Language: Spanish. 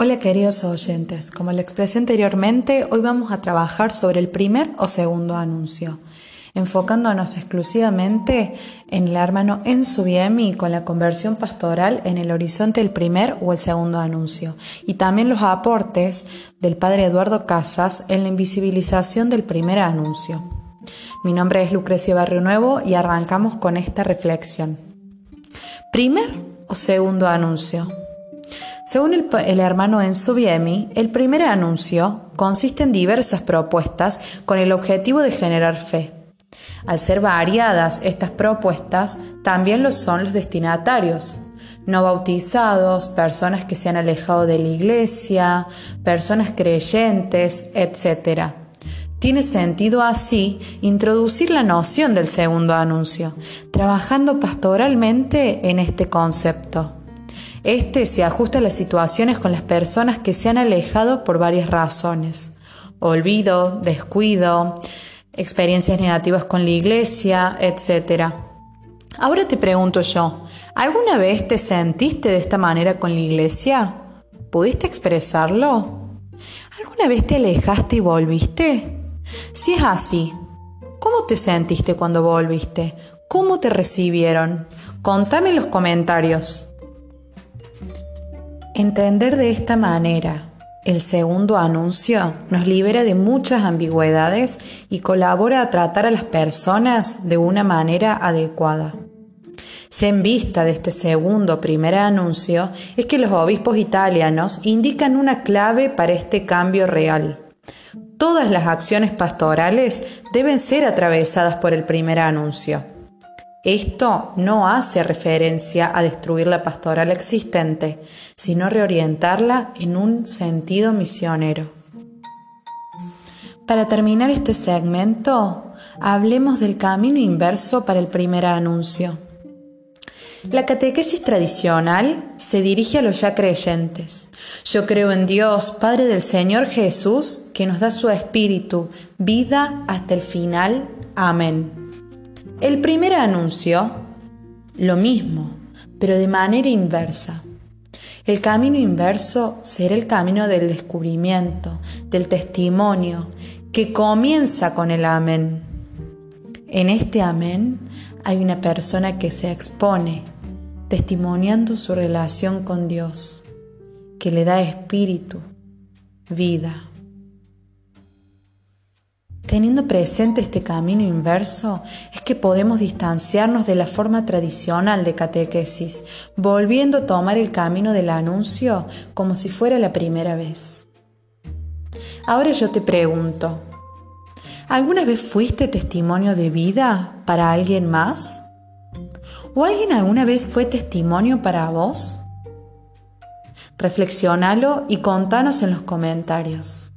Hola queridos oyentes, como le expresé anteriormente, hoy vamos a trabajar sobre el primer o segundo anuncio, enfocándonos exclusivamente en el hermano Enzo Biemi con la conversión pastoral en el horizonte del primer o el segundo anuncio, y también los aportes del padre Eduardo Casas en la invisibilización del primer anuncio. Mi nombre es Lucrecia Barrio Nuevo y arrancamos con esta reflexión. ¿Primer o segundo anuncio? Según el, hermano Enzo Biemi, el primer anuncio consiste en diversas propuestas con el objetivo de generar fe. Al ser variadas estas propuestas, también lo son los destinatarios. No bautizados, personas que se han alejado de la iglesia, personas creyentes, etc. Tiene sentido así introducir la noción del segundo anuncio, trabajando pastoralmente en este concepto. Este se ajusta a las situaciones con las personas que se han alejado por varias razones. Olvido, descuido, experiencias negativas con la iglesia, etc. Ahora te pregunto yo, ¿alguna vez te sentiste de esta manera con la iglesia? ¿Pudiste expresarlo? ¿Alguna vez te alejaste y volviste? Si es así, ¿cómo te sentiste cuando volviste? ¿Cómo te recibieron? Contame en los comentarios. Entender de esta manera el segundo anuncio nos libera de muchas ambigüedades y colabora a tratar a las personas de una manera adecuada. Ya en vista de este segundo primer anuncio es que los obispos italianos indican una clave para este cambio real. Todas las acciones pastorales deben ser atravesadas por el primer anuncio. Esto no hace referencia a destruir la pastoral existente, sino reorientarla en un sentido misionero. Para terminar este segmento, hablemos del camino inverso para el primer anuncio. La catequesis tradicional se dirige a los ya creyentes. Yo creo en Dios, Padre del Señor Jesús, que nos da su Espíritu, vida hasta el final. Amén. El primer anuncio, lo mismo, pero de manera inversa. El camino inverso será el camino del descubrimiento, del testimonio, que comienza con el amén. En este amén hay una persona que se expone, testimoniando su relación con Dios, que le da espíritu, vida. Teniendo presente este camino inverso, es que podemos distanciarnos de la forma tradicional de catequesis, volviendo a tomar el camino del anuncio como si fuera la primera vez. Ahora yo te pregunto, ¿alguna vez fuiste testimonio de vida para alguien más? ¿O alguien alguna vez fue testimonio para vos? Reflexionalo y contanos en los comentarios.